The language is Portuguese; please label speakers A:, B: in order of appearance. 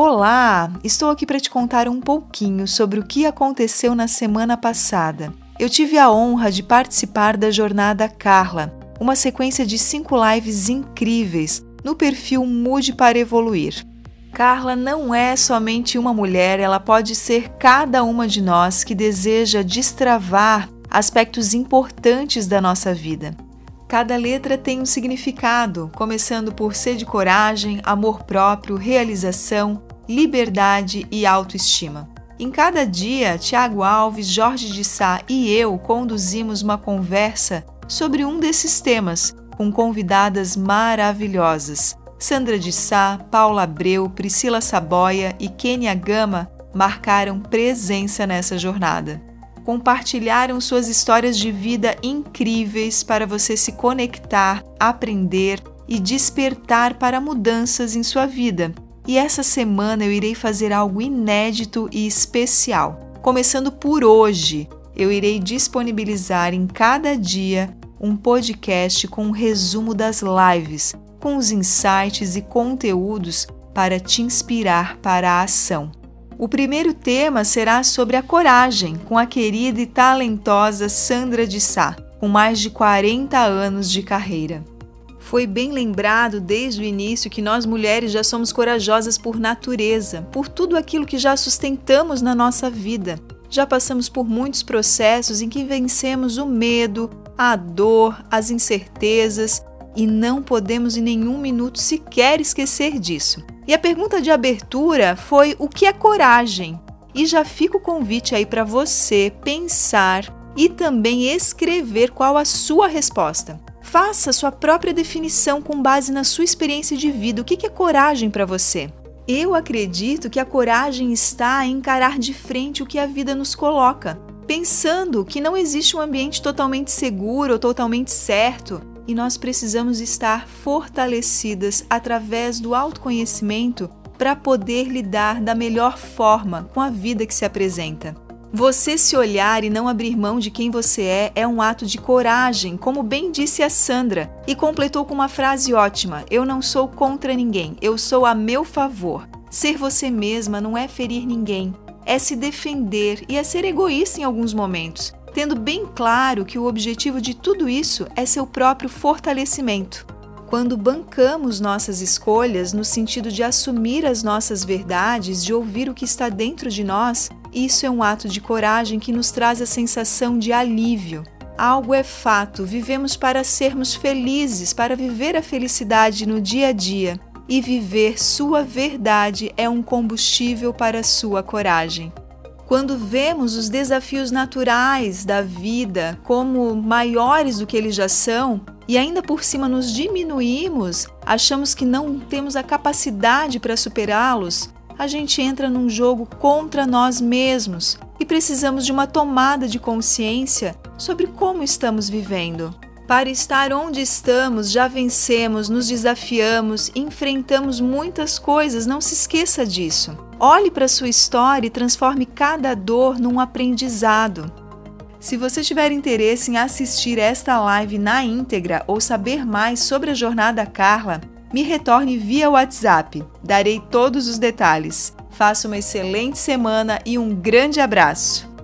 A: Olá! Estou aqui para te contar um pouquinho sobre o que aconteceu na semana passada. Eu tive a honra de participar da Jornada Carla, uma sequência de cinco lives incríveis no perfil Mude para Evoluir. Carla não é somente uma mulher, ela pode ser cada uma de nós que deseja destravar aspectos importantes da nossa vida. Cada letra tem um significado, começando por ser de coragem, amor próprio, realização, liberdade e autoestima. Em cada dia, Tiago Alves, Jorge de Sá e eu conduzimos uma conversa sobre um desses temas, com convidadas maravilhosas. Sandra de Sá, Paula Abreu, Priscila Saboia e Kênia Gama marcaram presença nessa jornada compartilharam suas histórias de vida incríveis para você se conectar, aprender e despertar para mudanças em sua vida. E essa semana eu irei fazer algo inédito e especial. Começando por hoje, eu irei disponibilizar em cada dia um podcast com um resumo das lives, com os insights e conteúdos para te inspirar para a ação. O primeiro tema será sobre a coragem, com a querida e talentosa Sandra de Sá, com mais de 40 anos de carreira. Foi bem lembrado desde o início que nós mulheres já somos corajosas por natureza, por tudo aquilo que já sustentamos na nossa vida. Já passamos por muitos processos em que vencemos o medo, a dor, as incertezas e não podemos em nenhum minuto sequer esquecer disso. E a pergunta de abertura foi: o que é coragem? E já fica o convite aí para você pensar e também escrever qual a sua resposta. Faça sua própria definição com base na sua experiência de vida. O que é coragem para você? Eu acredito que a coragem está em encarar de frente o que a vida nos coloca, pensando que não existe um ambiente totalmente seguro ou totalmente certo, e nós precisamos estar fortalecidas através do autoconhecimento para poder lidar da melhor forma com a vida que se apresenta. Você se olhar e não abrir mão de quem você é é um ato de coragem, como bem disse a Sandra, e completou com uma frase ótima: Eu não sou contra ninguém, eu sou a meu favor. Ser você mesma não é ferir ninguém, é se defender e é ser egoísta em alguns momentos, tendo bem claro que o objetivo de tudo isso é seu próprio fortalecimento. Quando bancamos nossas escolhas no sentido de assumir as nossas verdades, de ouvir o que está dentro de nós, isso é um ato de coragem que nos traz a sensação de alívio. Algo é fato, vivemos para sermos felizes, para viver a felicidade no dia a dia. E viver sua verdade é um combustível para sua coragem. Quando vemos os desafios naturais da vida como maiores do que eles já são, e ainda por cima nos diminuímos, achamos que não temos a capacidade para superá-los, a gente entra num jogo contra nós mesmos e precisamos de uma tomada de consciência sobre como estamos vivendo. Para estar onde estamos, já vencemos, nos desafiamos, enfrentamos muitas coisas, não se esqueça disso. Olhe para sua história e transforme cada dor num aprendizado. Se você tiver interesse em assistir esta live na íntegra ou saber mais sobre a jornada Carla, me retorne via WhatsApp. Darei todos os detalhes. Faça uma excelente semana e um grande abraço!